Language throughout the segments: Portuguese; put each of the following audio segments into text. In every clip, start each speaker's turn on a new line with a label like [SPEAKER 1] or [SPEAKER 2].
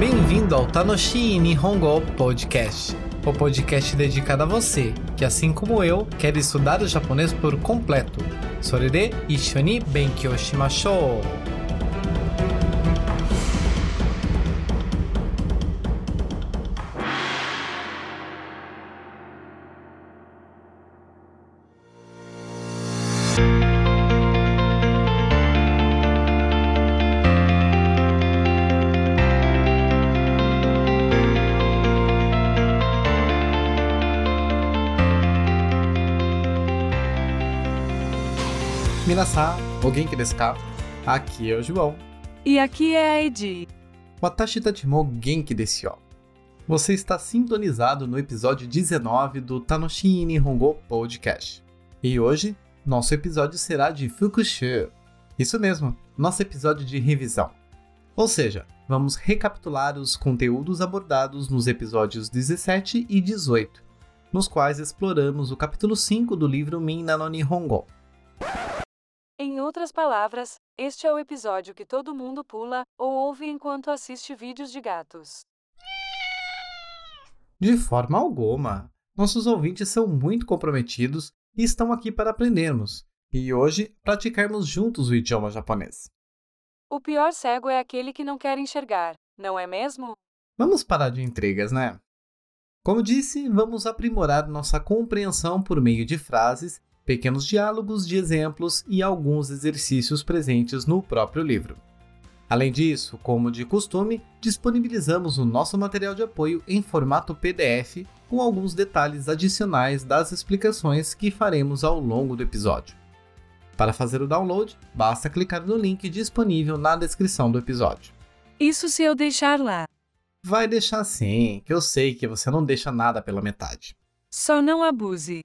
[SPEAKER 1] Bem-vindo ao Tanoshi Nihongo Podcast, o podcast dedicado a você que, assim como eu, quer estudar o japonês por completo. Sorede Ishoni Benkyou Shimashou! Genki desu ka? Aqui é o João.
[SPEAKER 2] E aqui é a Edi.
[SPEAKER 1] Watashi tachimo Genki desu yo. Você está sintonizado no episódio 19 do Tanoshi Nihongo Podcast. E hoje, nosso episódio será de Fukushu. Isso mesmo, nosso episódio de revisão. Ou seja, vamos recapitular os conteúdos abordados nos episódios 17 e 18, nos quais exploramos o capítulo 5 do livro Minna no Nihongo.
[SPEAKER 2] Em outras palavras, este é o episódio que todo mundo pula ou ouve enquanto assiste vídeos de gatos.
[SPEAKER 1] De forma alguma. Nossos ouvintes são muito comprometidos e estão aqui para aprendermos, e hoje praticarmos juntos o idioma japonês.
[SPEAKER 2] O pior cego é aquele que não quer enxergar, não é mesmo?
[SPEAKER 1] Vamos parar de intrigas, né? Como disse, vamos aprimorar nossa compreensão por meio de frases pequenos diálogos de exemplos e alguns exercícios presentes no próprio livro. Além disso, como de costume, disponibilizamos o nosso material de apoio em formato PDF com alguns detalhes adicionais das explicações que faremos ao longo do episódio. Para fazer o download, basta clicar no link disponível na descrição do episódio.
[SPEAKER 2] Isso se eu deixar lá.
[SPEAKER 1] Vai deixar sim, que eu sei que você não deixa nada pela metade.
[SPEAKER 2] Só não abuse.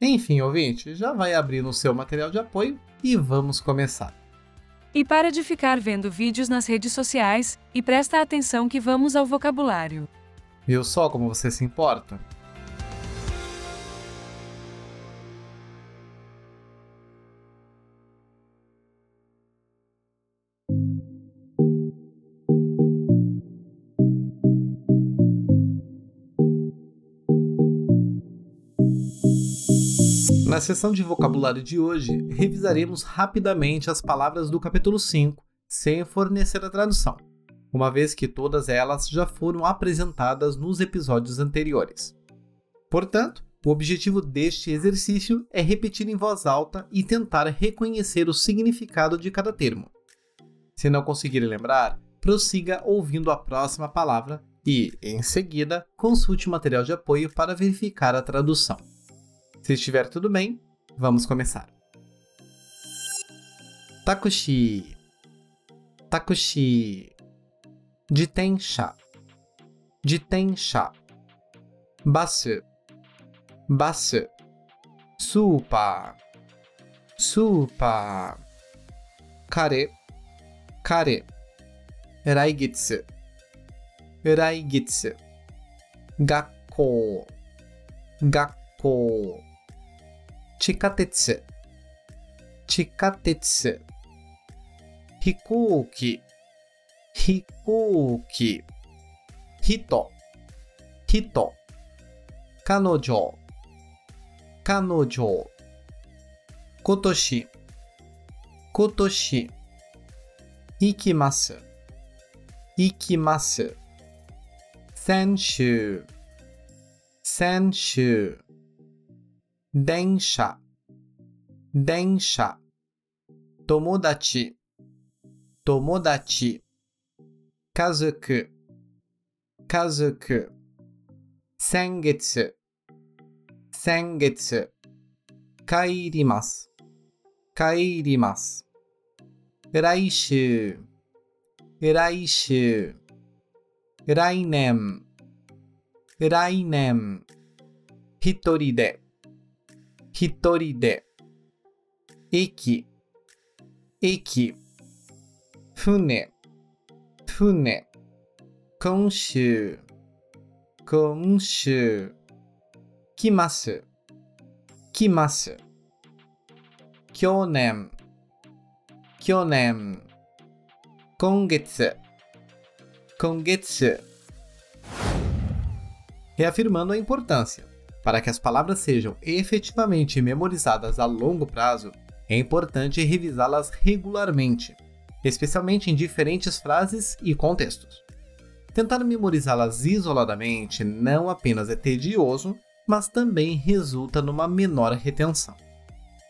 [SPEAKER 1] Enfim, ouvinte, já vai abrir no seu material de apoio e vamos começar.
[SPEAKER 2] E para de ficar vendo vídeos nas redes sociais e presta atenção que vamos ao vocabulário.
[SPEAKER 1] Viu só como você se importa? Na sessão de vocabulário de hoje, revisaremos rapidamente as palavras do capítulo 5, sem fornecer a tradução, uma vez que todas elas já foram apresentadas nos episódios anteriores. Portanto, o objetivo deste exercício é repetir em voz alta e tentar reconhecer o significado de cada termo. Se não conseguir lembrar, prossiga ouvindo a próxima palavra e, em seguida, consulte o material de apoio para verificar a tradução. Se estiver tudo bem, vamos começar. Takushi. Takushi. Jitensha. Jitensha. Basu. Basu. Super. Super. Kare. Kare. Raigitsu. Raigitsu. Gakkou. Gakkou. 地下鉄。地下鉄。飛行機。飛行機。人。人。彼女。彼女。今年。今年。行きます。行きます。先週。先週。電車、電車。友達、友達。家族、家族。先月、先月。帰ります、帰ります。来週、来週。来年、来年。一人で。一人で息息船船今週今週来ます来ます。去年去年今月今月。Reafirmando a importância. Para que as palavras sejam efetivamente memorizadas a longo prazo, é importante revisá-las regularmente, especialmente em diferentes frases e contextos. Tentar memorizá-las isoladamente não apenas é tedioso, mas também resulta numa menor retenção.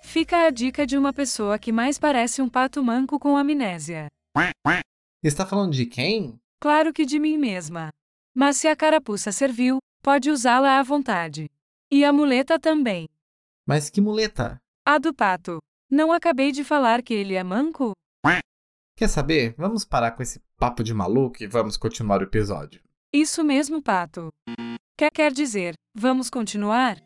[SPEAKER 2] Fica a dica de uma pessoa que mais parece um pato manco com amnésia.
[SPEAKER 1] Está falando de quem?
[SPEAKER 2] Claro que de mim mesma. Mas se a carapuça serviu, pode usá-la à vontade. E a muleta também.
[SPEAKER 1] Mas que muleta?
[SPEAKER 2] A do pato. Não acabei de falar que ele é manco?
[SPEAKER 1] Quer saber? Vamos parar com esse papo de maluco e vamos continuar o episódio.
[SPEAKER 2] Isso mesmo, pato. Quer quer dizer, vamos continuar?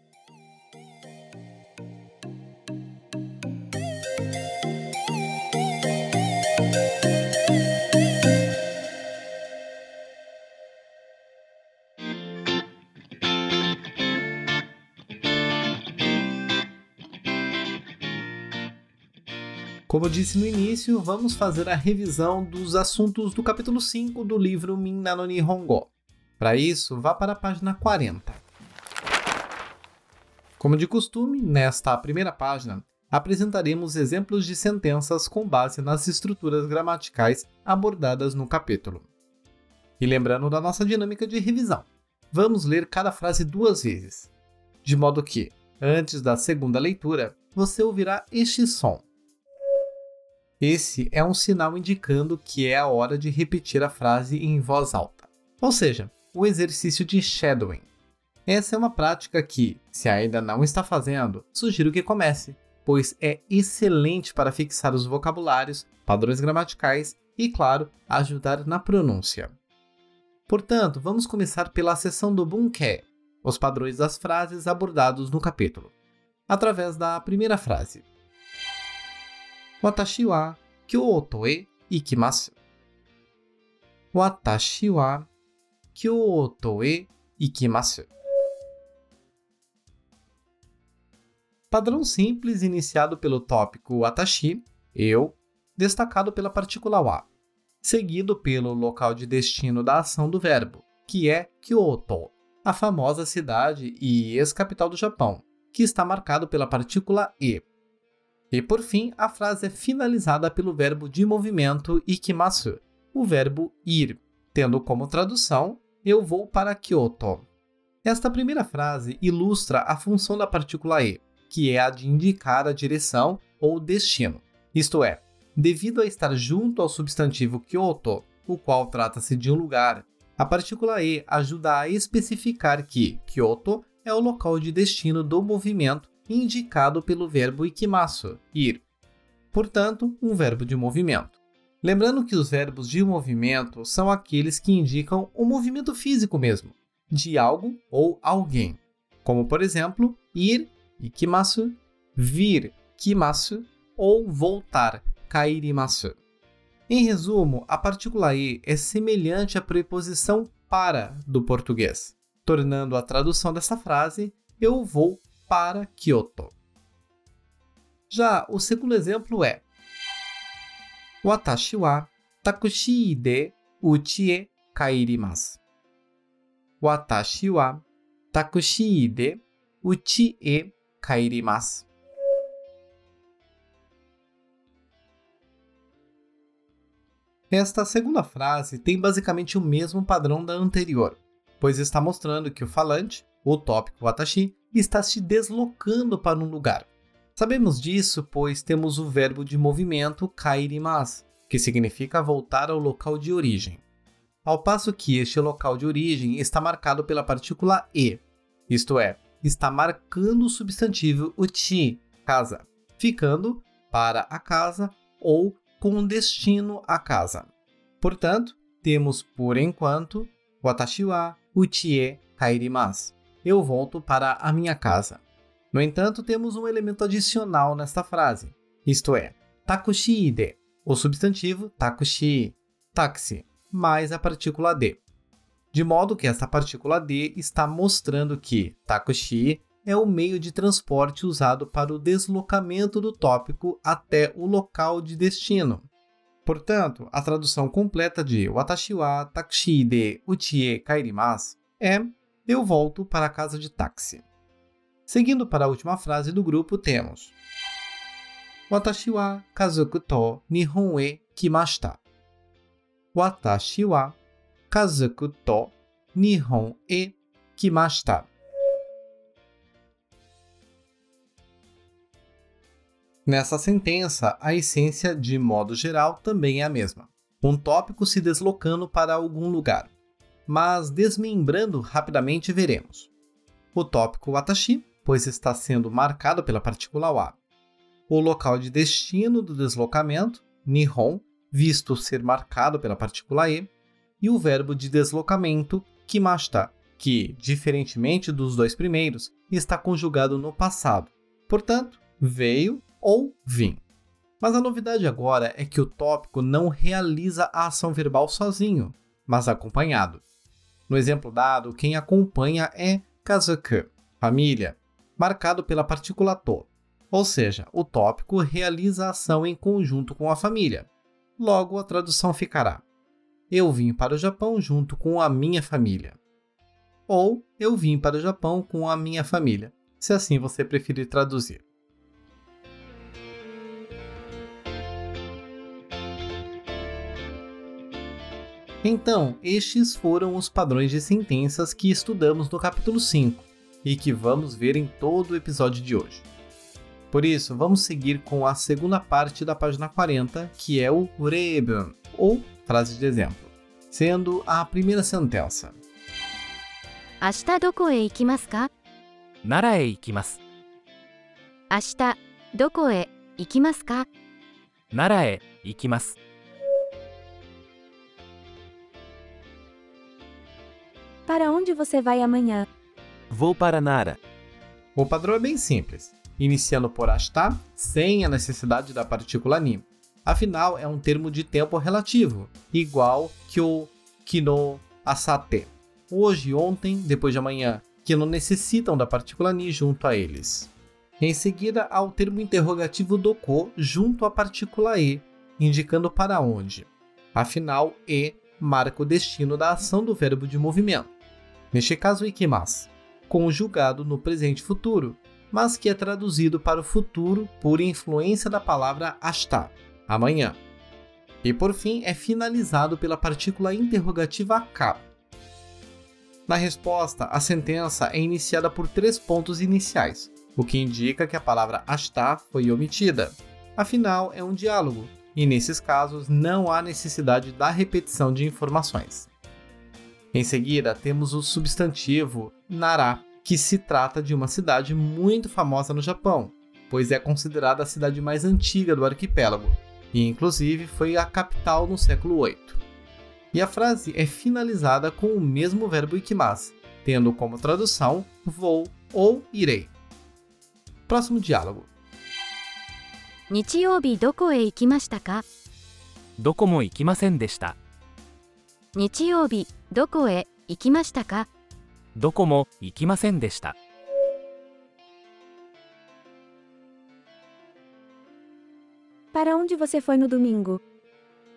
[SPEAKER 1] Como eu disse no início, vamos fazer a revisão dos assuntos do capítulo 5 do livro Minna no Nihongo. Para isso, vá para a página 40. Como de costume, nesta primeira página, apresentaremos exemplos de sentenças com base nas estruturas gramaticais abordadas no capítulo. E lembrando da nossa dinâmica de revisão, vamos ler cada frase duas vezes, de modo que, antes da segunda leitura, você ouvirá este som. Esse é um sinal indicando que é a hora de repetir a frase em voz alta. Ou seja, o exercício de shadowing. Essa é uma prática que, se ainda não está fazendo, sugiro que comece, pois é excelente para fixar os vocabulários, padrões gramaticais e, claro, ajudar na pronúncia. Portanto, vamos começar pela seção do bunke, os padrões das frases abordados no capítulo, através da primeira frase. Padrão simples iniciado pelo tópico watashi, eu, destacado pela partícula wa, seguido pelo local de destino da ação do verbo, que é Kyoto, a famosa cidade e ex-capital do Japão, que está marcado pela partícula e. E por fim, a frase é finalizada pelo verbo de movimento ikimasu, o verbo ir, tendo como tradução eu vou para Kyoto. Esta primeira frase ilustra a função da partícula e, que é a de indicar a direção ou destino. Isto é, devido a estar junto ao substantivo Kyoto, o qual trata-se de um lugar, a partícula e ajuda a especificar que Kyoto é o local de destino do movimento indicado pelo verbo ikimasu, ir. Portanto, um verbo de movimento. Lembrando que os verbos de movimento são aqueles que indicam o movimento físico mesmo, de algo ou alguém. Como, por exemplo, ir, ikimasu, vir, kimasu, ou voltar, kairimasu. Em resumo, a partícula e é semelhante à preposição para do português, tornando a tradução dessa frase eu vou para Kyoto. Já o segundo exemplo é Watashi wa takushi de uchi e kairimasu. Watashi wa takushi de uchi e kairimasu. Esta segunda frase tem basicamente o mesmo padrão da anterior, pois está mostrando que o falante, o tópico watashi, está se deslocando para um lugar. Sabemos disso pois temos o verbo de movimento kairimasu, que significa voltar ao local de origem. Ao passo que este local de origem está marcado pela partícula e, isto é, está marcando o substantivo uchi, casa, ficando para a casa ou com destino à casa. Portanto, temos por enquanto watashi wa uchi e kairimasu eu volto para a minha casa. No entanto, temos um elemento adicional nesta frase, isto é, takushi de, o substantivo takushi, táxi, mais a partícula de. De modo que essa partícula de está mostrando que takushi é o meio de transporte usado para o deslocamento do tópico até o local de destino. Portanto, a tradução completa de Watashi wa taxi de uchi e kaerimasu é Eu volto para a casa de táxi. Seguindo para a última frase do grupo, temos Watashi wa kazoku to Nihon e kimashita. Watashi wa kazoku to Nihon e kimashita. Nessa sentença, a essência, de modo geral, também é a mesma. Um tópico se deslocando para algum lugar. Mas desmembrando rapidamente veremos. O tópico watashi, pois está sendo marcado pela partícula wa. O local de destino do deslocamento, nihon, visto ser marcado pela partícula e. E o verbo de deslocamento, kimashita, que, diferentemente dos dois primeiros, está conjugado no passado. Portanto, veio ou vim. Mas a novidade agora é que o tópico não realiza a ação verbal sozinho, mas acompanhado. No exemplo dado, quem acompanha é kazuku, família, marcado pela partícula to, ou seja, o tópico realiza a ação em conjunto com a família. Logo, a tradução ficará: Eu vim para o Japão junto com a minha família. Ou Eu vim para o Japão com a minha família, se assim você preferir traduzir. Então, estes foram os padrões de sentenças que estudamos no capítulo 5 e que vamos ver em todo o episódio de hoje. Por isso, vamos seguir com a segunda parte da página 40, que é o Reben, ou frase de exemplo, sendo a primeira sentença.
[SPEAKER 3] 明日どこへ行きますか
[SPEAKER 4] 奈良へ行きます
[SPEAKER 3] 明日どこへ行きますか
[SPEAKER 4] 奈良へ行きます
[SPEAKER 5] Para onde você vai amanhã?
[SPEAKER 4] Vou para Nara.
[SPEAKER 1] O padrão é bem simples, iniciando por asta, sem a necessidade da partícula ni. Afinal, é um termo de tempo relativo, igual que o kino, asate. Hoje, ontem, depois de amanhã, que não necessitam da partícula ni junto a eles. Em seguida, há o termo interrogativo doko junto à partícula e, indicando para onde. Afinal, e marca o destino da ação do verbo de movimento. Neste caso, ikimasu, conjugado no presente futuro, mas que é traduzido para o futuro por influência da palavra ashita, amanhã. E por fim, é finalizado pela partícula interrogativa ka. Na resposta, a sentença é iniciada por três pontos iniciais, o que indica que a palavra ashita foi omitida. Afinal, é um diálogo, e nesses casos não há necessidade da repetição de informações. Em seguida, temos o substantivo Nara, que se trata de uma cidade muito famosa no Japão, pois é considerada a cidade mais antiga do arquipélago, e inclusive foi a capital no século VIII. E a frase é finalizada com o mesmo verbo ikimasu, tendo como tradução vou ou irei. Próximo diálogo.
[SPEAKER 3] 日曜日どこへ行きましたか
[SPEAKER 4] どこも行きませんでした
[SPEAKER 3] 日曜日 どこへ行きましたか
[SPEAKER 4] どこも行きませんでした
[SPEAKER 5] Para onde você foi no domingo?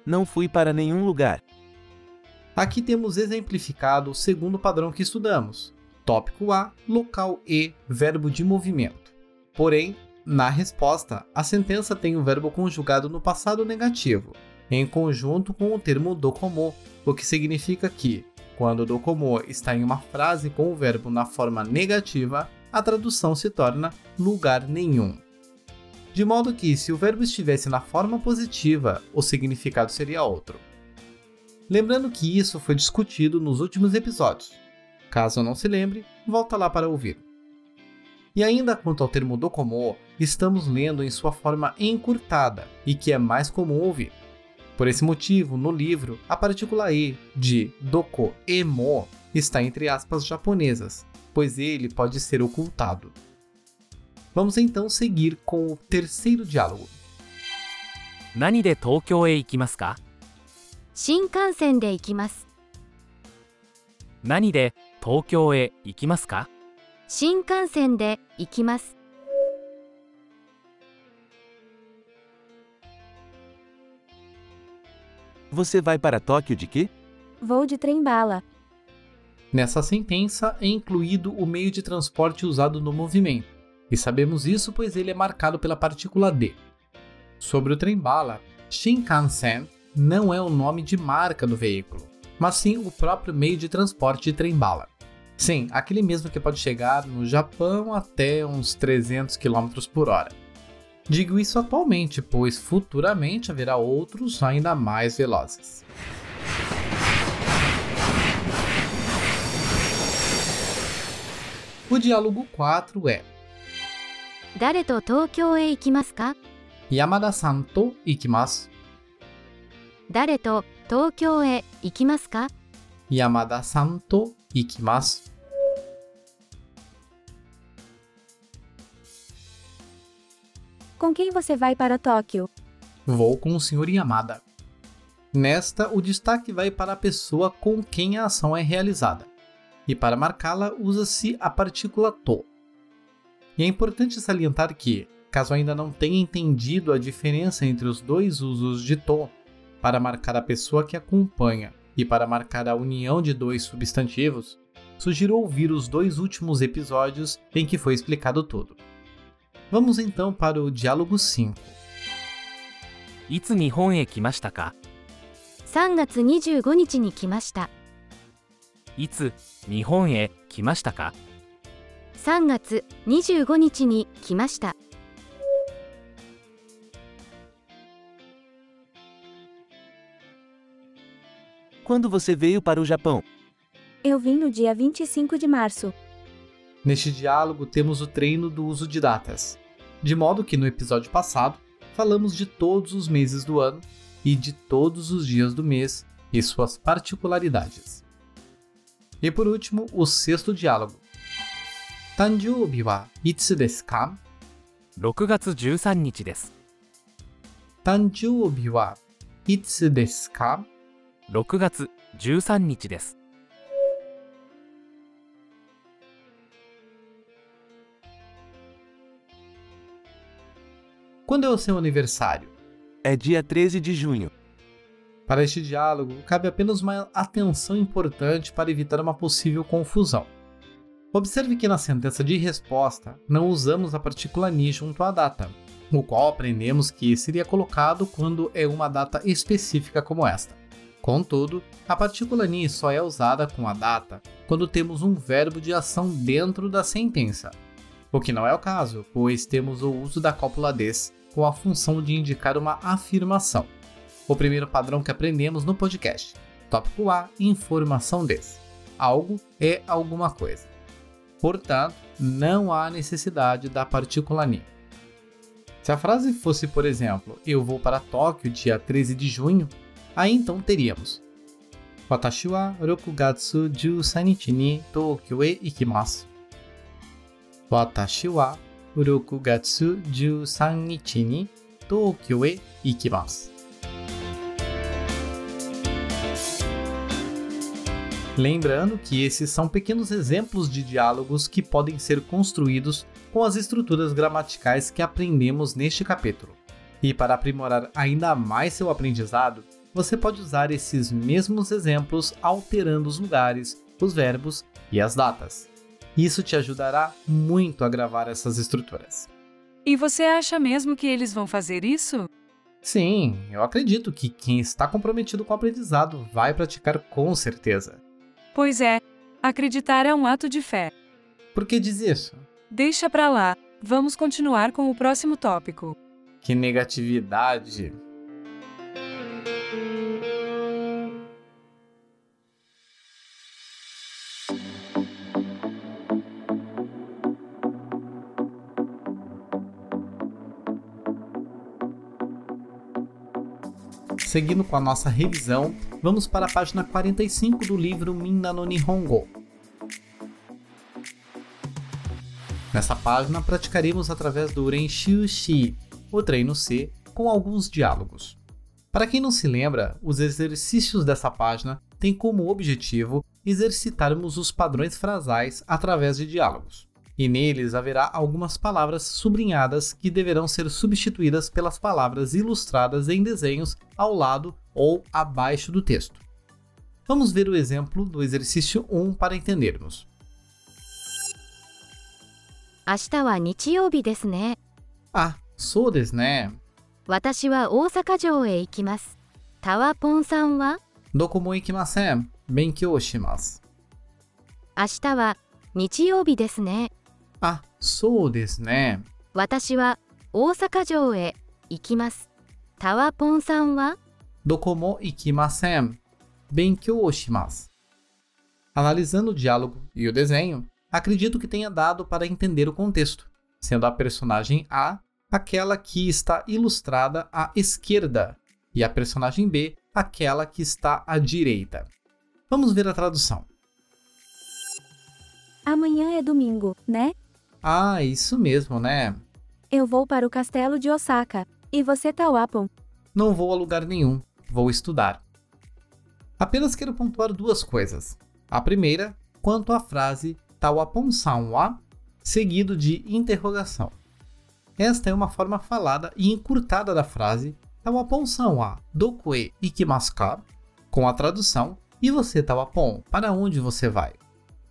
[SPEAKER 4] Não fui para nenhum lugar.
[SPEAKER 1] Aqui temos exemplificado o segundo padrão que estudamos. Tópico A, local E, verbo de movimento. Porém, na resposta, a sentença tem o verbo conjugado no passado negativo, em conjunto com o termo dokomo, o que significa que, quando o dokomo está em uma frase com o verbo na forma negativa, a tradução se torna lugar nenhum. De modo que, se o verbo estivesse na forma positiva, o significado seria outro. Lembrando que isso foi discutido nos últimos episódios. Caso não se lembre, volta lá para ouvir. E ainda quanto ao termo dokomo, estamos lendo em sua forma encurtada e que é mais comum ouvir. Por esse motivo, no livro, a partícula e de doko e mo está entre aspas japonesas, pois ele pode ser ocultado. Vamos então seguir com o terceiro diálogo.
[SPEAKER 4] 何で東京へ行きますか
[SPEAKER 3] 新幹線で行きます
[SPEAKER 4] 何で東京へ行きますか
[SPEAKER 3] 新幹線で行きます
[SPEAKER 6] Você vai para Tóquio de quê?
[SPEAKER 5] Vou de trem-bala.
[SPEAKER 1] Nessa sentença é incluído o meio de transporte usado no movimento, e sabemos isso pois ele é marcado pela partícula D. Sobre o trem-bala, Shinkansen não é o nome de marca do veículo, mas sim o próprio meio de transporte de trem-bala. Sim, aquele mesmo que pode chegar no Japão até uns 300 km por hora. Digo isso atualmente, pois futuramente haverá outros ainda mais velozes. O diálogo 4 é
[SPEAKER 3] Dare to Tokyo e ikimasuka?
[SPEAKER 1] Yamada-san to ikimasu.
[SPEAKER 3] Dare to Tokyo e ikimasu ka?
[SPEAKER 1] Yamada-san to ikimasu.
[SPEAKER 5] Com quem você vai para Tóquio?
[SPEAKER 1] Vou com o Sr. Yamada. Nesta, o destaque vai para a pessoa com quem a ação é realizada. E para marcá-la, usa-se a partícula to. E é importante salientar que, caso ainda não tenha entendido a diferença entre os dois usos de to, para marcar a pessoa que acompanha e para marcar a união de dois substantivos, sugiro ouvir os dois últimos episódios em que foi explicado tudo. Vamos então para o diálogo 5.
[SPEAKER 4] いつ日本へ来ましたか
[SPEAKER 3] 3月25日に来ました
[SPEAKER 4] いつ日本へ来ましたか
[SPEAKER 3] 3月25日に来ました
[SPEAKER 6] Quando você veio para o Japão?
[SPEAKER 5] Eu vim no dia 25 de março.
[SPEAKER 1] Neste diálogo temos o treino do uso de datas, de modo que no episódio passado falamos de todos os meses do ano e de todos os dias do mês e suas particularidades. E por último, o sexto diálogo. Tanjoubi wa itsu desu ka?
[SPEAKER 4] 6月13日です
[SPEAKER 1] Tanjoubi wa itsu desu ka?
[SPEAKER 4] 6月13日です
[SPEAKER 1] Quando é o seu aniversário?
[SPEAKER 6] É dia 13 de junho.
[SPEAKER 1] Para este diálogo, cabe apenas uma atenção importante para evitar uma possível confusão. Observe que na sentença de resposta não usamos a partícula ni junto à data, o qual aprendemos que seria colocado quando é uma data específica como esta. Contudo, a partícula ni só é usada com a data quando temos um verbo de ação dentro da sentença, o que não é o caso, pois temos o uso da cópula des com a função de indicar uma afirmação. O primeiro padrão que aprendemos no podcast. Tópico A: informação desse. Algo é alguma coisa. Portanto, não há necessidade da partícula ni. Se a frase fosse, por exemplo, eu vou para Tóquio dia 13 de junho, aí então teríamos Watashi wa rokugatsu 13 ni Tokyo e ikimasu. Watashi wa 6月13日に東京へ行きます。Lembrando que esses são pequenos exemplos de diálogos que podem ser construídos com as estruturas gramaticais que aprendemos neste capítulo. E para aprimorar ainda mais seu aprendizado, você pode usar esses mesmos exemplos alterando os lugares, os verbos e as datas. Isso te ajudará muito a gravar essas estruturas.
[SPEAKER 2] E você acha mesmo que eles vão fazer isso?
[SPEAKER 1] Sim, eu acredito que quem está comprometido com o aprendizado vai praticar com certeza.
[SPEAKER 2] Pois é, acreditar é um ato de fé.
[SPEAKER 1] Por que diz isso?
[SPEAKER 2] Deixa pra lá. Vamos continuar com o próximo tópico.
[SPEAKER 1] Que negatividade! Seguindo com a nossa revisão, vamos para a página 45 do livro Minna no Nihongo. Nessa página, praticaremos através do Renshu Shi, o treino C, com alguns diálogos. Para quem não se lembra, os exercícios dessa página têm como objetivo exercitarmos os padrões frasais através de diálogos e neles haverá algumas palavras sublinhadas que deverão ser substituídas pelas palavras ilustradas em desenhos ao lado ou abaixo do texto. Vamos ver o exemplo do exercício 1 para entendermos.
[SPEAKER 3] 明日は日曜日ですね。
[SPEAKER 1] Ah, sou desu né?
[SPEAKER 3] 私は大阪城へ行きます。タワポンさんは
[SPEAKER 1] Dokomo ikimasen. Benkyou shimasu.
[SPEAKER 3] 明日は日曜日ですね。
[SPEAKER 1] Ah, sou desu né?
[SPEAKER 3] 私は大阪城へ行きます。タワポンさんは
[SPEAKER 1] Dokomo ikimasen. Benkyou shimasu. Analisando o diálogo e o desenho, acredito que tenha dado para entender o contexto, sendo a personagem A aquela que está ilustrada à esquerda e a personagem B aquela que está à direita. Vamos ver a tradução.
[SPEAKER 5] Amanhã é domingo, né?
[SPEAKER 1] Ah, isso mesmo, né?
[SPEAKER 5] Eu vou para o castelo de Osaka. E você, Tawapon?
[SPEAKER 1] Não vou a lugar nenhum, vou estudar. Apenas quero pontuar duas coisas. A primeira, quanto à frase Tawapon-san wa, seguido de interrogação. Esta é uma forma falada e encurtada da frase Tawapon-san wa doku e ikimasu ka? Com a tradução E você, Tawapon, para onde você vai?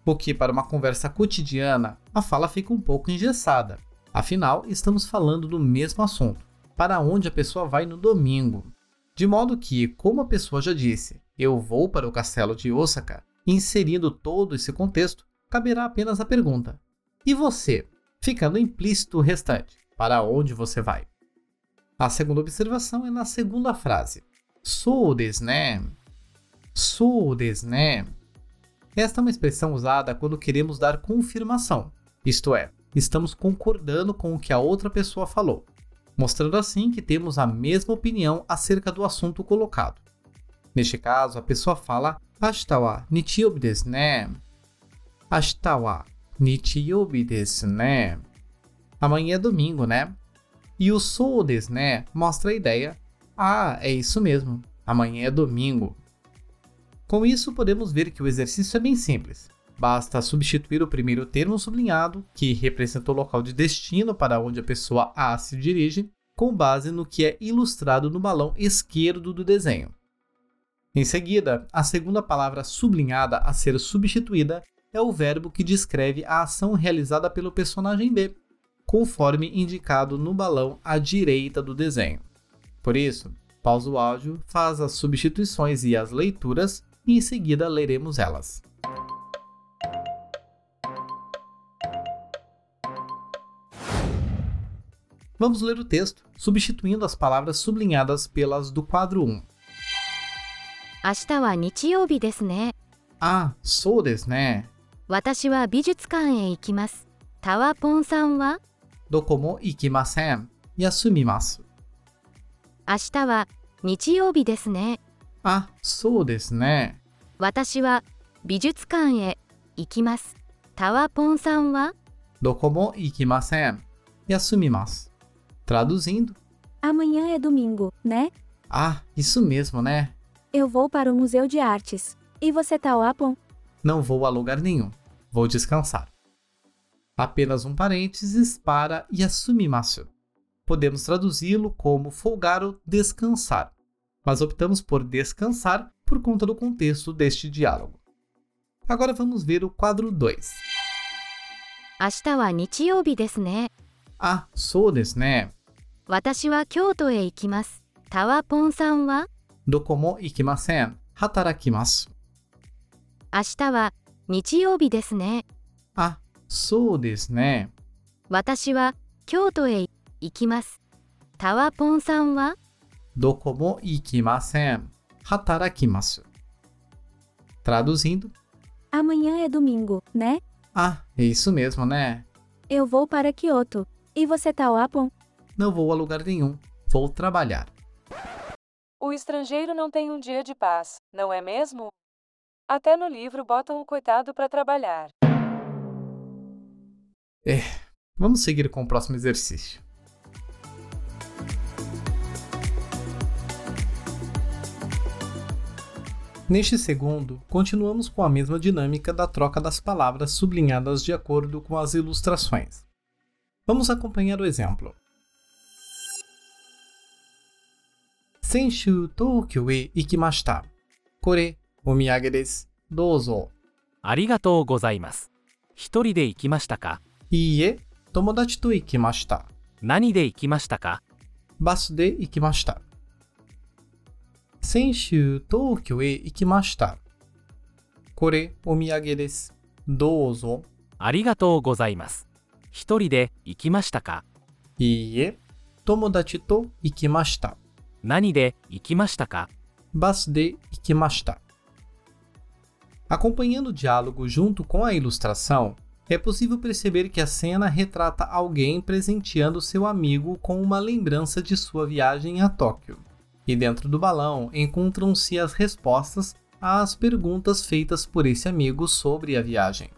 [SPEAKER 1] Porque para uma conversa cotidiana, a fala fica um pouco engessada. Afinal, estamos falando do mesmo assunto. Para onde a pessoa vai no domingo? De modo que, como a pessoa já disse, eu vou para o castelo de Osaka, inserindo todo esse contexto, caberá apenas a pergunta: e você? Ficando implícito o restante: para onde você vai? A segunda observação é na segunda frase. Sou desu né? Sou desu né? Esta é uma expressão usada quando queremos dar confirmação, isto é, estamos concordando com o que a outra pessoa falou, mostrando assim que temos a mesma opinião acerca do assunto colocado. Neste caso, a pessoa fala Ashita wa nichiyoubi desu ne. Ashita wa nichiyoubi desu ne. Amanhã é domingo, né? E o sou desu né mostra a ideia Ah, é isso mesmo, amanhã é domingo. Com isso, podemos ver que o exercício é bem simples. Basta substituir o primeiro termo sublinhado, que representa o local de destino para onde a pessoa A se dirige, com base no que é ilustrado no balão esquerdo do desenho. Em seguida, a segunda palavra sublinhada a ser substituída é o verbo que descreve a ação realizada pelo personagem B, conforme indicado no balão à direita do desenho. Por isso, pausa o áudio, faz as substituições e as leituras e em seguida leremos elas. Vamos ler o texto, substituindo as palavras sublinhadas pelas do quadro 1.
[SPEAKER 3] 明日は日曜日ですね。
[SPEAKER 1] Ah, sou desu né?
[SPEAKER 3] 私は美術館へ行きます。タワポンさんは
[SPEAKER 1] Dokomo ikimasen. Yasumimasu.
[SPEAKER 3] 明日は日曜日ですね。
[SPEAKER 1] Ah, sou desu né?
[SPEAKER 3] 私は美術館へ行きます。タワポンさんは
[SPEAKER 1] Dokomo ikimasen. Yasumimasu. Traduzindo.
[SPEAKER 5] Amanhã é domingo, né?
[SPEAKER 1] Ah, isso mesmo, né?
[SPEAKER 5] Eu vou para o Museu de Artes. E você, Tawapon?
[SPEAKER 1] Não vou a lugar nenhum. Vou descansar. Apenas um parênteses para Yasumimasu. Podemos traduzi-lo como folgar ou descansar, mas optamos por descansar por conta do contexto deste diálogo. Agora vamos ver o quadro 2. Ah, sou desu
[SPEAKER 3] ne. Watashi wa Kyoto e ikimasu. Tawapon-san wa? Doko
[SPEAKER 1] mo ikimasen. Hatarakimasu.
[SPEAKER 3] 明日は日曜日ですね。
[SPEAKER 1] あ、そうですね。
[SPEAKER 3] 私は京都へ行きます。タワポンさんは
[SPEAKER 1] Dokomo ikimasen. Hatarakimasu. Traduzindo.
[SPEAKER 5] Amanhã é domingo, né?
[SPEAKER 1] Ah, é isso mesmo, né?
[SPEAKER 5] Eu vou para Kyoto. E você, Tawapon?
[SPEAKER 1] Não vou a lugar nenhum. Vou trabalhar.
[SPEAKER 2] O estrangeiro não tem um dia de paz, não é mesmo? Até no livro botam o coitado para trabalhar.
[SPEAKER 1] Vamos seguir com o próximo exercício. Neste segundo, continuamos com a mesma dinâmica da troca das palavras sublinhadas de acordo com as ilustrações. Vamos acompanhar o exemplo. 先週東京へ行きました。これ、お土産です。どうぞ。
[SPEAKER 4] ありがとうございます。一人で行きましたか
[SPEAKER 1] いいえ、友達と行きました。
[SPEAKER 4] 何で行きましたか
[SPEAKER 1] バスで行きました。 先週東京へ行きました。これ、お土産です。どうぞ。
[SPEAKER 4] ありがとうございます。一人で行きましたか
[SPEAKER 1] いいえ、友達と行きました。
[SPEAKER 4] 何で行きましたか
[SPEAKER 1] Bus de Ikimashita. Acompanhando o diálogo junto com a ilustração, é possível perceber que a cena retrata alguém presenteando seu amigo com uma lembrança de sua viagem a Tóquio. E dentro do balão encontram-se as respostas às perguntas feitas por esse amigo sobre a viagem.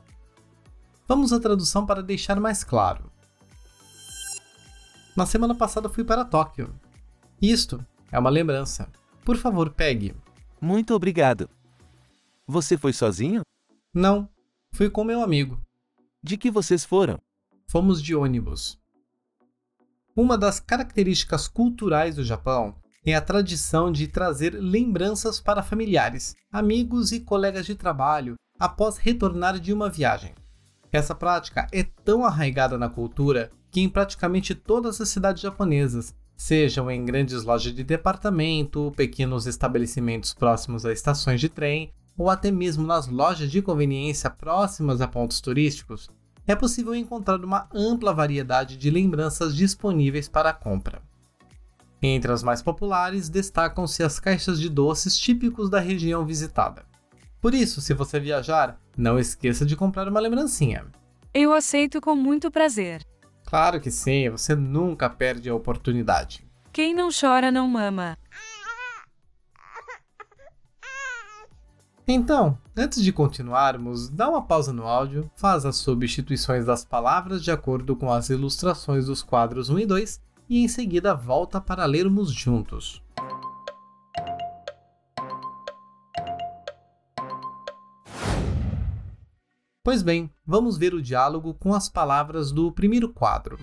[SPEAKER 1] Vamos à tradução para deixar mais claro. Na semana passada fui para Tóquio. Isto é uma lembrança. Por favor, pegue.
[SPEAKER 6] Muito obrigado. Você foi sozinho?
[SPEAKER 1] Não, fui com meu amigo.
[SPEAKER 6] De que vocês foram?
[SPEAKER 1] Fomos de ônibus. Uma das características culturais do Japão é a tradição de trazer lembranças para familiares, amigos e colegas de trabalho após retornar de uma viagem. Essa prática é tão arraigada na cultura que em praticamente todas as cidades japonesas, sejam em grandes lojas de departamento, pequenos estabelecimentos próximos a estações de trem ou até mesmo nas lojas de conveniência próximas a pontos turísticos, é possível encontrar uma ampla variedade de lembranças disponíveis para compra. Entre as mais populares destacam-se as caixas de doces típicos da região visitada. Por isso, se você viajar, não esqueça de comprar uma lembrancinha.
[SPEAKER 2] Eu aceito com muito prazer.
[SPEAKER 1] Claro que sim, você nunca perde a oportunidade.
[SPEAKER 2] Quem não chora não mama.
[SPEAKER 1] Então, antes de continuarmos, dá uma pausa no áudio, faz as substituições das palavras de acordo com as ilustrações dos quadros 1 e 2 e em seguida volta para lermos juntos. Pois bem, vamos ver o diálogo com as palavras do primeiro quadro.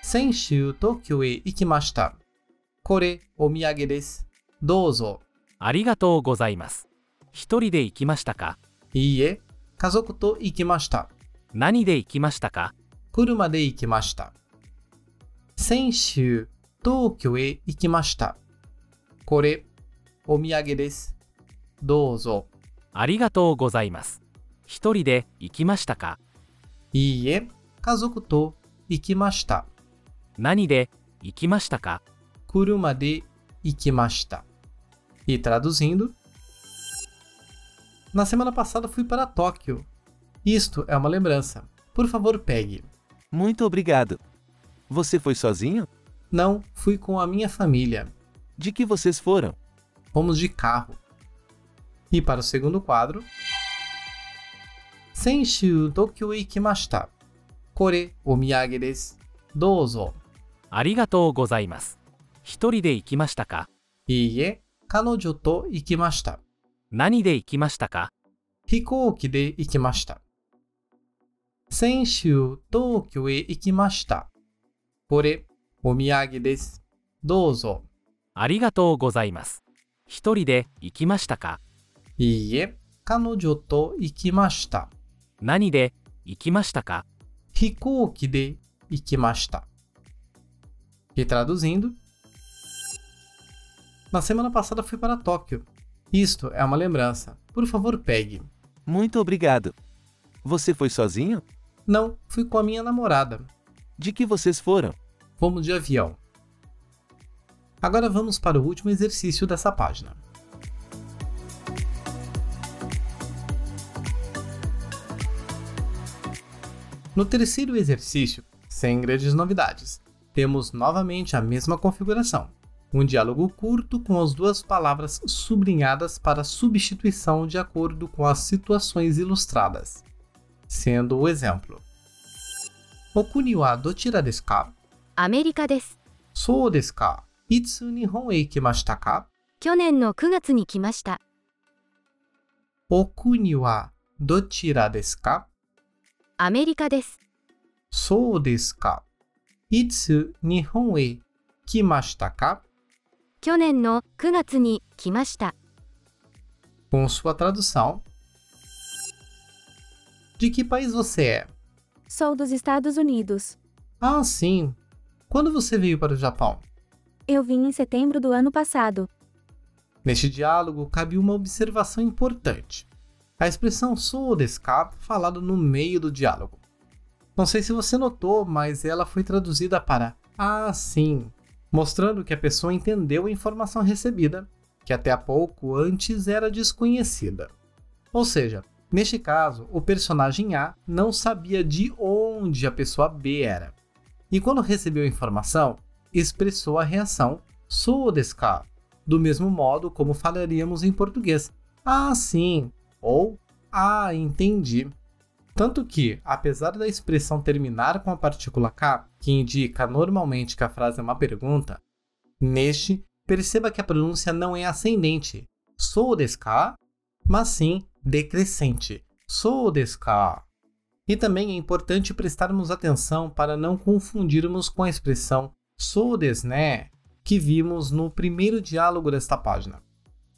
[SPEAKER 1] Senshu Tokyo e ikimashita. Kore omiyage desu. Dozo. Arigatou gozaimasu.
[SPEAKER 4] Hitori de ikimashita ka? Iie, kazoku to ikimashita.
[SPEAKER 1] Nani de ikimashita ka? Kuruma de ikimashita. 先週、東京へ行きました。これ、お土産です。どうぞ。
[SPEAKER 4] ありがとうございます。一人で行きましたか
[SPEAKER 1] いいえ、家族と行きました。
[SPEAKER 4] 何で行きましたか
[SPEAKER 1] 車で行きました。E traduzindo. Na semana passada fui para Tóquio. Isto é uma lembrança. Por favor, pegue.
[SPEAKER 6] Muito obrigado. Você foi sozinho?
[SPEAKER 1] Não, fui com a minha família.
[SPEAKER 6] De que vocês foram?
[SPEAKER 1] Fomos de carro. E para o segundo quadro. Senshu Tokyo e ikimashita. Kore omiyage desu. Douzo.
[SPEAKER 4] ありがとうございます。一人で行きましたか
[SPEAKER 1] いいえ、彼女と行きました。
[SPEAKER 4] 何で行きましたか
[SPEAKER 1] 飛行機で行きました。先週東京へ行きました。 これ、お土産です。どうぞ。
[SPEAKER 4] ありがとうございます。一人で行きましたか
[SPEAKER 1] いいえ、彼女と行きました。
[SPEAKER 4] 何で行きましたか
[SPEAKER 1] 飛行機で行きました。E traduzindo. Na semana passada fui para Tóquio. Isto é uma lembrança. Por favor, pegue.
[SPEAKER 6] Muito obrigado. Você foi sozinho?
[SPEAKER 1] Não, fui com a minha namorada.
[SPEAKER 6] De que vocês foram?
[SPEAKER 1] Fomos de avião. Agora vamos para o último exercício dessa página. No terceiro exercício, sem grandes novidades, temos novamente a mesma configuração. Um diálogo curto com as duas palavras sublinhadas para substituição de acordo com as situações ilustradas. Sendo o exemplo. Wa dochira desu ka?
[SPEAKER 3] アメリカです。
[SPEAKER 1] そうですか。いつ日本へ行きましたか
[SPEAKER 3] 去年の9月に来ました。
[SPEAKER 1] O kuni wa dochira desu ka?
[SPEAKER 3] アメリカです。
[SPEAKER 1] Sou desu ka? Itsu nihon e kimashita ka?
[SPEAKER 3] 去年の9月に来ました。
[SPEAKER 1] Com sua tradução. De que país você é?
[SPEAKER 5] Sou dos Estados Unidos.
[SPEAKER 1] Ah, sim. Quando você veio para o Japão?
[SPEAKER 5] Eu vim em setembro do ano passado.
[SPEAKER 1] Neste diálogo cabe uma observação importante. A expressão sou desu ka falada no meio do diálogo. Não sei se você notou, mas ela foi traduzida para ah, sim, mostrando que a pessoa entendeu a informação recebida, que até há pouco antes era desconhecida. Ou seja, neste caso, o personagem A não sabia de onde a pessoa B era. E quando recebeu a informação, expressou a reação sou desu ka, do mesmo modo como falaríamos em português. Ah, sim, ou ah, entendi. Tanto que, apesar da expressão terminar com a partícula K, que indica normalmente que a frase é uma pergunta, neste, perceba que a pronúncia não é ascendente, sou desu ka, mas sim decrescente, sou desu ka. E também é importante prestarmos atenção para não confundirmos com a expressão sou desu ne, que vimos no primeiro diálogo desta página,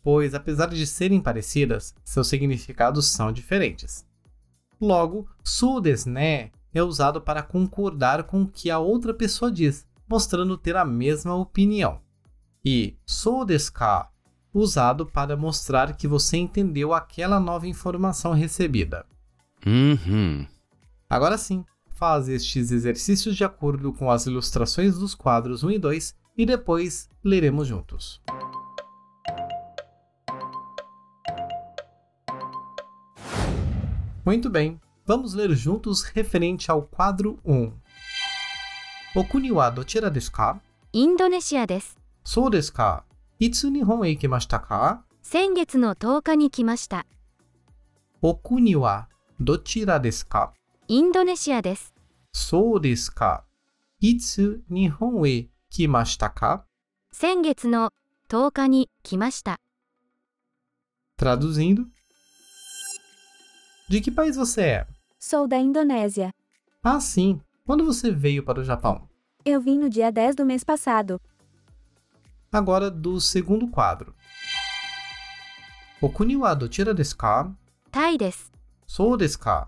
[SPEAKER 1] pois apesar de serem parecidas, seus significados são diferentes. Logo, sou desu ne é usado para concordar com o que a outra pessoa diz, mostrando ter a mesma opinião. E sou desu ka, usado para mostrar que você entendeu aquela nova informação recebida.
[SPEAKER 6] Uhum.
[SPEAKER 1] Agora sim, faz estes exercícios de acordo com as ilustrações dos quadros 1 e 2 e depois leremos juntos. Muito bem, vamos ler juntos referente ao quadro 1. O kuni wa dochira desu ka?
[SPEAKER 3] インドネシアです。
[SPEAKER 1] そうですか。いつ日本へ行きましたか
[SPEAKER 3] 先月の10日に来ました。
[SPEAKER 1] お国はどちらですか
[SPEAKER 3] インドネシアです。
[SPEAKER 1] そうですか。いつ日本へ来ましたか
[SPEAKER 3] 先月の10日に来ました。
[SPEAKER 1] Traduzindo. De que país você é?
[SPEAKER 5] Sou da Indonésia.
[SPEAKER 1] Ah, sim. Quando você veio para o Japão?
[SPEAKER 5] Eu vim no dia 10 do mês passado.
[SPEAKER 1] Agora do segundo quadro. O kuni wa dochira desu ka?
[SPEAKER 3] タイです。
[SPEAKER 1] そうですか。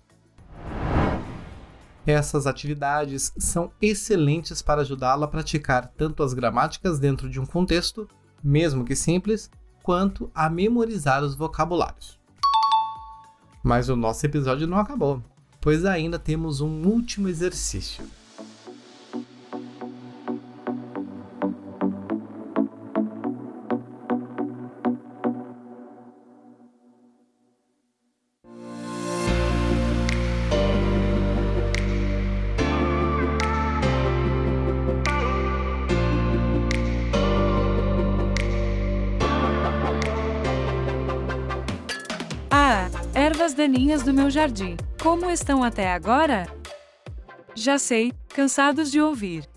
[SPEAKER 1] Essas atividades são excelentes para ajudá-lo a praticar tanto as gramáticas dentro de um contexto, mesmo que simples, quanto a memorizar os vocabulários. Mas o nosso episódio não acabou, pois ainda temos um último exercício.
[SPEAKER 2] Daninhas do meu jardim. Como estão até agora? Já sei, cansados de ouvir.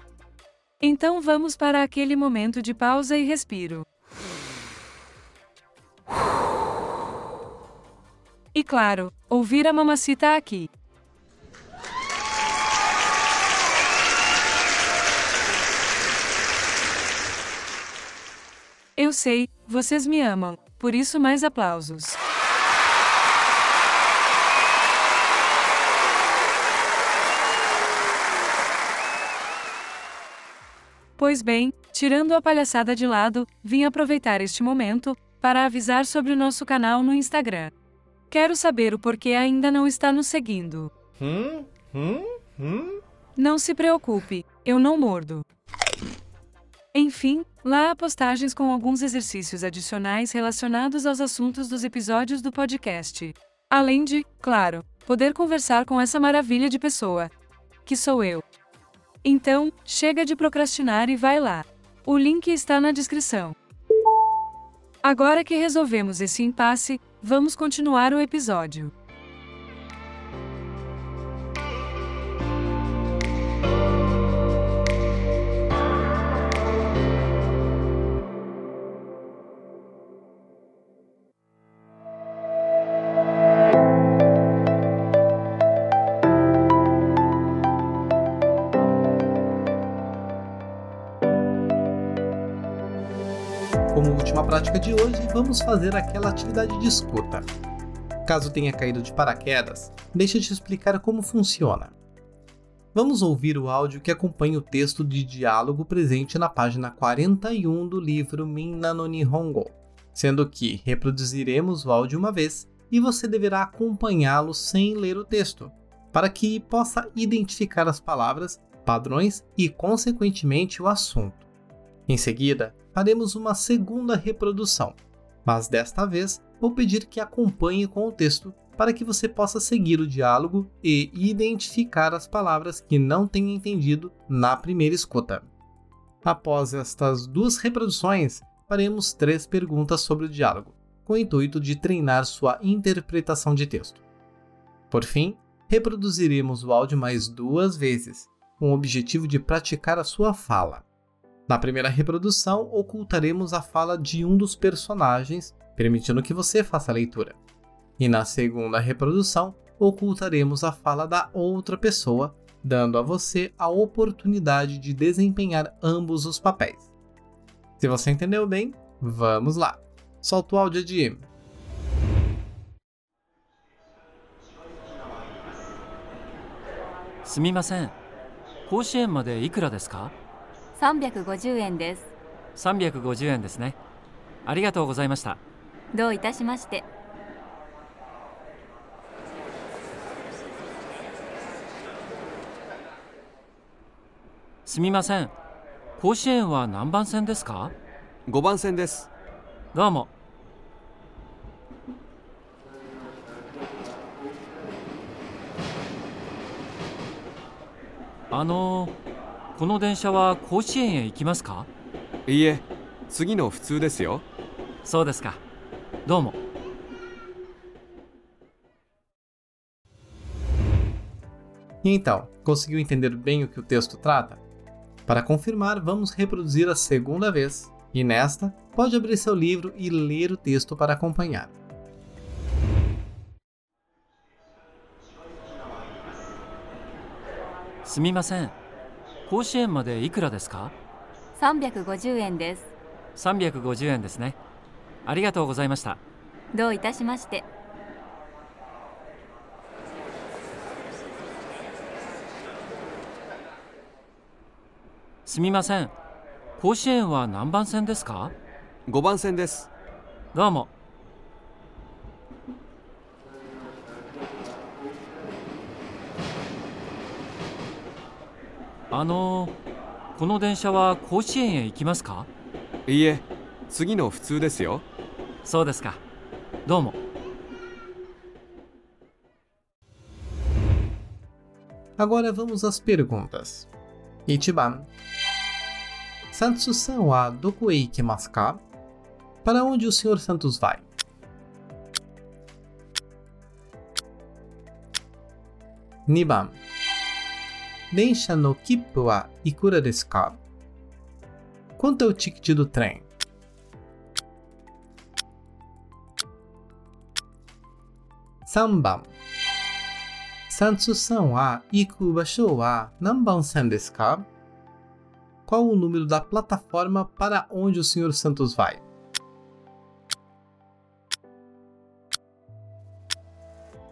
[SPEAKER 2] Então vamos para aquele momento de pausa e respiro. E claro, ouvir a mamacita aqui. Eu sei, vocês me amam, por isso mais aplausos. Pois bem, tirando a palhaçada de lado, vim aproveitar este momento para avisar sobre o nosso canal no Instagram. Quero saber o porquê ainda não está nos seguindo.
[SPEAKER 1] Hum? Hum? Hum?
[SPEAKER 2] Não se preocupe, eu não mordo. Enfim, lá há postagens com alguns exercícios adicionais relacionados aos assuntos dos episódios do podcast. Além de, claro, poder conversar com essa maravilha de pessoa. Que sou eu. Então, chega de procrastinar e vai lá. O link está na descrição. Agora que resolvemos esse impasse, vamos continuar o episódio.
[SPEAKER 1] Como última prática de hoje, vamos fazer aquela atividade de escuta. Caso tenha caído de paraquedas, deixa eu te explicar como funciona. Vamos ouvir o áudio que acompanha o texto de diálogo presente na página 41 do livro Minna no Nihongo, sendo que reproduziremos o áudio uma vez e você deverá acompanhá-lo sem ler o texto, para que possa identificar as palavras, padrões e, consequentemente, o assunto. Em seguida, faremos uma segunda reprodução, mas desta vez vou pedir que acompanhe com o texto para que você possa seguir o diálogo e identificar as palavras que não tenha entendido na primeira escuta. Após estas duas reproduções, faremos três perguntas sobre o diálogo, com o intuito de treinar sua interpretação de texto. Por fim, reproduziremos o áudio mais duas vezes, com o objetivo de praticar a sua fala. Na primeira reprodução, ocultaremos a fala de um dos personagens, permitindo que você faça a leitura. E na segunda reprodução, ocultaremos a fala da outra pessoa, dando a você a oportunidade de desempenhar ambos os papéis. Se você entendeu bem, vamos lá! Solta o áudio de
[SPEAKER 4] "すみません甲子園までいくらですか
[SPEAKER 3] 350円です。
[SPEAKER 4] 350円ですね。ありがとうございました。
[SPEAKER 3] どういたしまして。
[SPEAKER 4] すみません。甲子園は何番線ですか
[SPEAKER 7] ？5番線です。
[SPEAKER 4] どうも。あの この電車は甲子園へ行きますか
[SPEAKER 7] いいえ次の普通ですよ
[SPEAKER 4] そうですかどうも
[SPEAKER 1] E então, conseguiu entender bem o que o texto trata? Para confirmar, vamos reproduzir a segunda vez, e nesta, pode abrir seu livro e ler o texto para acompanhar.
[SPEAKER 4] すみません 甲子園までいくらですか
[SPEAKER 3] ？350円です。
[SPEAKER 4] 350円ですね。ありがとうございました。
[SPEAKER 3] どういたしまして。
[SPEAKER 4] すみません。甲子園は何番線ですか
[SPEAKER 7] ？5番線です。
[SPEAKER 4] どうもあのこの電車は甲子園へ行きますか
[SPEAKER 7] いいえ次の普通ですよ
[SPEAKER 4] そうですかどうも
[SPEAKER 1] Agora vamos às perguntas. Ichiban. Santos-san wa doku e ikimasu ka? Para onde o Sr. Santos vai? Niban. Densha no kippu wa ikura desu ka? Quanto é o ticket do trem? Samban. Sansu-san wa iku basho wa nanban sen desu ka? Qual o número da plataforma para onde o Sr. Santos vai?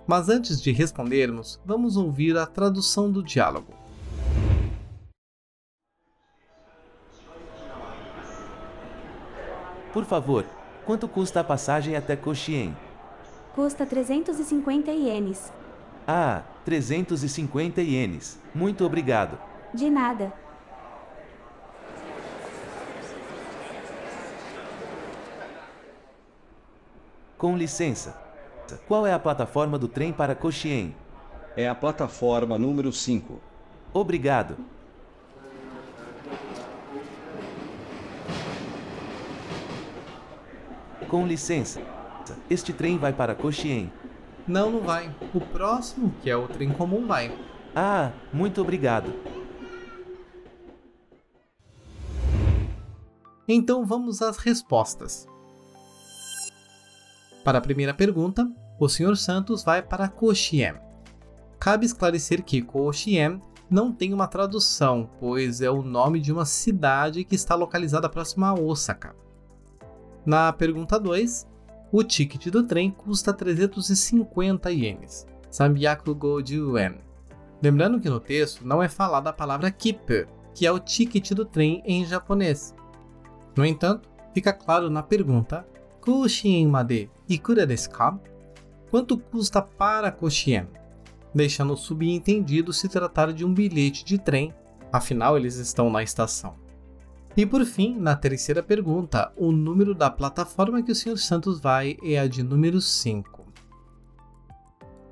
[SPEAKER 1] Mas antes de respondermos, vamos ouvir a tradução do diálogo.
[SPEAKER 6] Por favor, quanto custa a passagem até Cochin?
[SPEAKER 5] Custa 350 ienes.
[SPEAKER 6] Ah, 350 ienes. Muito obrigado.
[SPEAKER 5] De nada.
[SPEAKER 6] Com licença. Qual é a plataforma do trem para Cochin?
[SPEAKER 8] É a plataforma número 5.
[SPEAKER 6] Obrigado. Com licença. Este trem vai para Koshien.
[SPEAKER 1] Não, não vai. O próximo, que é o trem comum, vai.
[SPEAKER 6] Ah, muito obrigado.
[SPEAKER 1] Então vamos às respostas. Para a primeira pergunta, o Sr. Santos vai para Koshien. Cabe esclarecer que Koshien não tem uma tradução, pois é o nome de uma cidade que está localizada próxima a Osaka. Na pergunta 2, o ticket do trem custa 350 ienes, Sambiaku Goju Yen. Lembrando que no texto não é falada a palavra kipu, que é o ticket do trem em japonês. No entanto, fica claro na pergunta Koshien made ikura desu ka? Quanto custa para Koshien? Deixando subentendido se tratar de um bilhete de trem, afinal eles estão na estação. E por fim, na terceira pergunta, o número da plataforma que o Sr. Santos vai é a de número 5.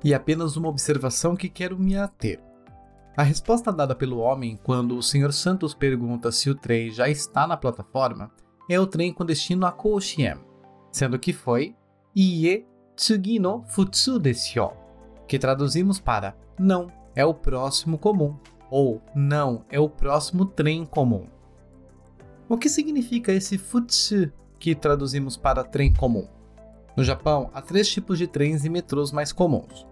[SPEAKER 1] E apenas uma observação que quero me ater. A resposta dada pelo homem quando o Sr. Santos pergunta se o trem já está na plataforma é o trem com destino a Koshien, sendo que foi Ie tsugi no futsu desu yo, que traduzimos para não, é o próximo comum, ou não, é o próximo trem comum. O que significa esse futsu que traduzimos para trem comum? No Japão, há três tipos de trens e metrôs mais comuns.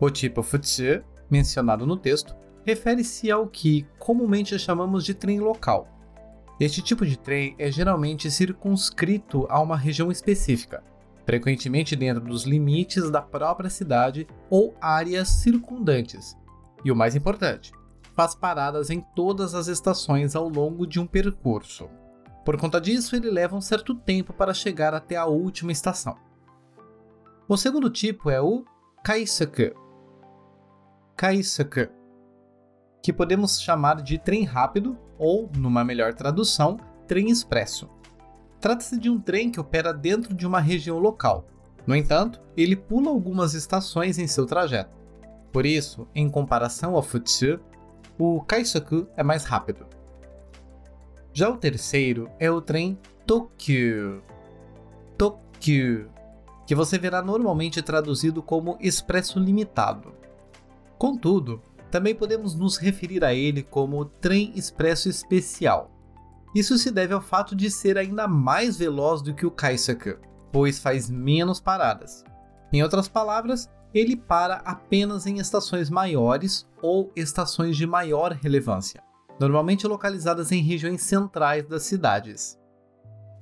[SPEAKER 1] O tipo futsu, mencionado no texto, refere-se ao que comumente chamamos de trem local. Este tipo de trem é geralmente circunscrito a uma região específica, frequentemente dentro dos limites da própria cidade ou áreas circundantes. E o mais importante, faz paradas em todas as estações ao longo de um percurso. Por conta disso, ele leva um certo tempo para chegar até a última estação. O segundo tipo é o Kaisaku. Kaisaku, que podemos chamar de trem rápido ou, numa melhor tradução, trem expresso. Trata-se de um trem que opera dentro de uma região local. No entanto, ele pula algumas estações em seu trajeto. Por isso, em comparação ao Futsu, o Kaisaku é mais rápido. Já o terceiro é o trem Tokyo. Tokyo, que você verá normalmente traduzido como expresso limitado. Contudo, também podemos nos referir a ele como trem expresso especial. Isso se deve ao fato de ser ainda mais veloz do que o Kaisaku, pois faz menos paradas. Em outras palavras, ele para apenas em estações maiores ou estações de maior relevância normalmente localizadas em regiões centrais das cidades.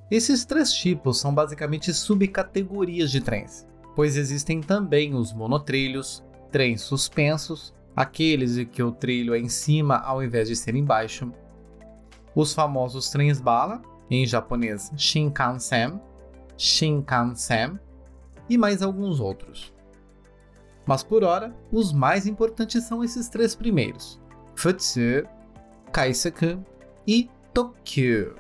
[SPEAKER 1] Esses três tipos são basicamente subcategorias de trens, pois existem também os monotrilhos, trens suspensos, aqueles em que o trilho é em cima ao invés de ser embaixo, os famosos trens bala, em japonês Shinkansen, Shinkansen, e mais alguns outros. Mas por hora, os mais importantes são esses três primeiros: Futsu, Kaisaku e Tokyo.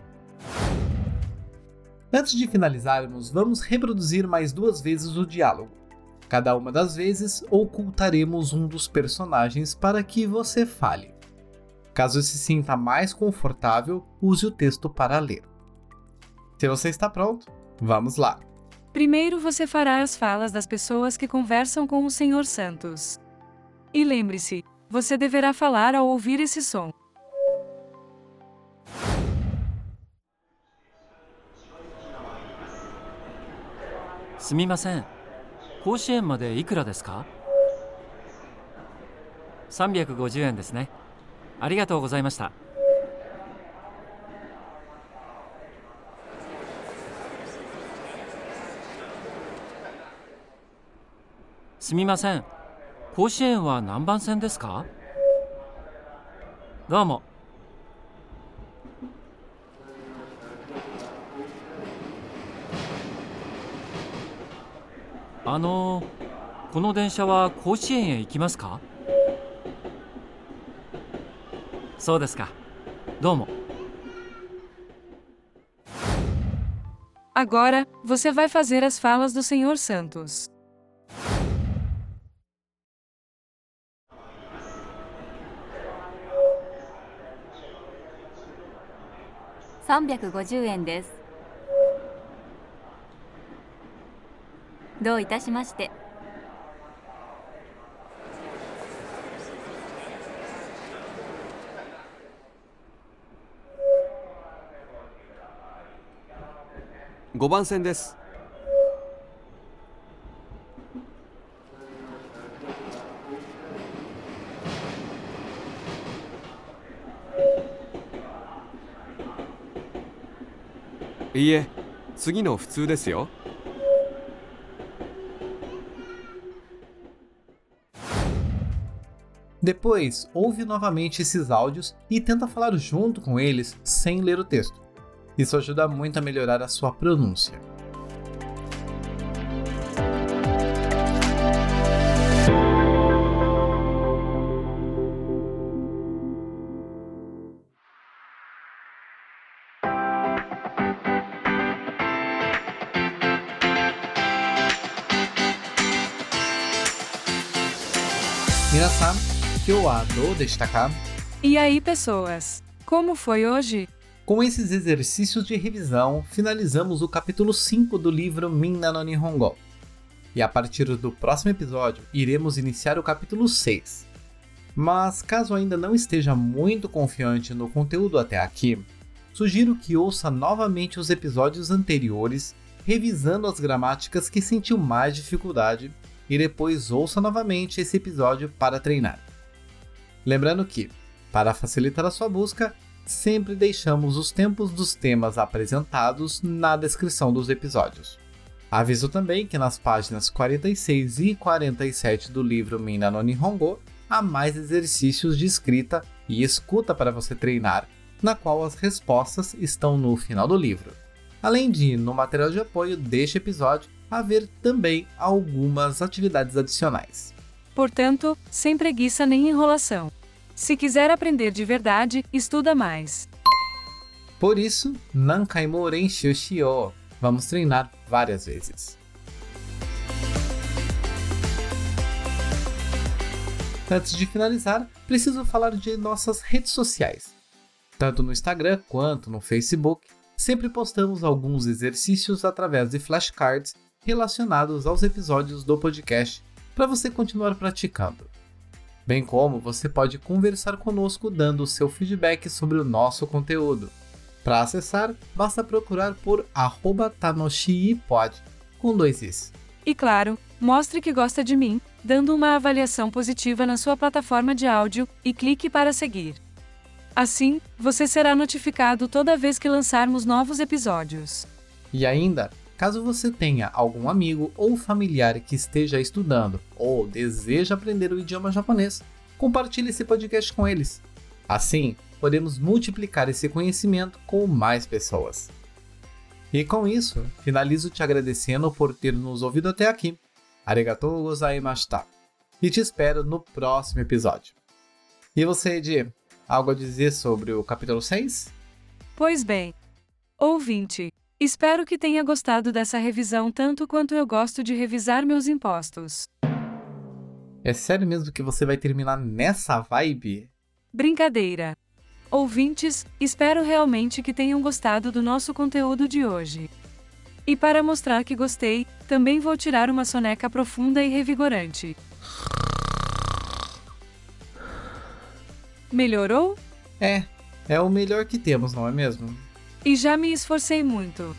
[SPEAKER 1] Antes de finalizarmos, vamos reproduzir mais duas vezes o diálogo. Cada uma das vezes ocultaremos um dos personagens para que você fale. Caso se sinta mais confortável, use o texto para ler. Se você está pronto, vamos lá!
[SPEAKER 2] Primeiro você fará as falas das pessoas que conversam com o Sr. Santos. E lembre-se, você deverá falar ao ouvir esse som.
[SPEAKER 4] すみません甲子園までいくらですか350円ですねありがとうございました すみません。甲子園は何番線ですか？どうも。あのこの電車は甲子園へ行きますか？そうですか。どうも。
[SPEAKER 2] Agora, você vai fazer as falas do Senhor Santos.
[SPEAKER 9] 350円です。どういたしまして。
[SPEAKER 7] 5番線です。いいえ次の普通ですよ
[SPEAKER 1] Depois, ouve novamente esses áudios e tenta falar junto com eles sem ler o texto. Isso ajuda muito a melhorar a sua pronúncia. Deshita ka?
[SPEAKER 2] E aí, pessoas? Como foi hoje?
[SPEAKER 1] Com esses exercícios de revisão, finalizamos o capítulo 5 do livro Minna no Nihongo. E a partir do próximo episódio, iremos iniciar o capítulo 6. Mas caso ainda não esteja muito confiante no conteúdo até aqui, sugiro que ouça novamente os episódios anteriores, revisando as gramáticas que sentiu mais dificuldade, e depois ouça novamente esse episódio para treinar. Lembrando que, para facilitar a sua busca, sempre deixamos os tempos dos temas apresentados na descrição dos episódios. Aviso também que nas páginas 46 e 47 do livro Minna no Nihongo há mais exercícios de escrita e escuta para você treinar, na qual as respostas estão no final do livro. Além de, no material de apoio deste episódio, haver também algumas atividades adicionais.
[SPEAKER 2] Portanto, sem preguiça nem enrolação. Se quiser aprender de verdade, estuda mais.
[SPEAKER 1] Por isso, Nankai Moren Shio Vamos treinar várias vezes. Antes de finalizar, preciso falar de nossas redes sociais. Tanto no Instagram quanto no Facebook, sempre postamos alguns exercícios através de flashcards relacionados aos episódios do podcast para você continuar praticando. Bem como você pode conversar conosco dando o seu feedback sobre o nosso conteúdo. Para acessar, basta procurar por @tanoshiipod com dois is.
[SPEAKER 2] E claro, mostre que gosta de mim, dando uma avaliação positiva na sua plataforma de áudio e clique para seguir. Assim, você será notificado toda vez que lançarmos novos episódios.
[SPEAKER 1] E ainda, caso você tenha algum amigo ou familiar que esteja estudando ou deseja aprender o idioma japonês, compartilhe esse podcast com eles. Assim, podemos multiplicar esse conhecimento com mais pessoas. E com isso, finalizo te agradecendo por ter nos ouvido até aqui. Arigatou gozaimashita. E te espero no próximo episódio. E você, Edi, algo a dizer sobre o capítulo 6?
[SPEAKER 2] Pois bem, ouvinte, espero que tenha gostado dessa revisão tanto quanto eu gosto de revisar meus impostos.
[SPEAKER 1] É sério mesmo que você vai terminar nessa vibe?
[SPEAKER 2] Brincadeira. Ouvintes, espero realmente que tenham gostado do nosso conteúdo de hoje. E para mostrar que gostei, também vou tirar uma soneca profunda e revigorante. Melhorou?
[SPEAKER 1] É, é o melhor que temos, não é mesmo?
[SPEAKER 2] E já me esforcei muito.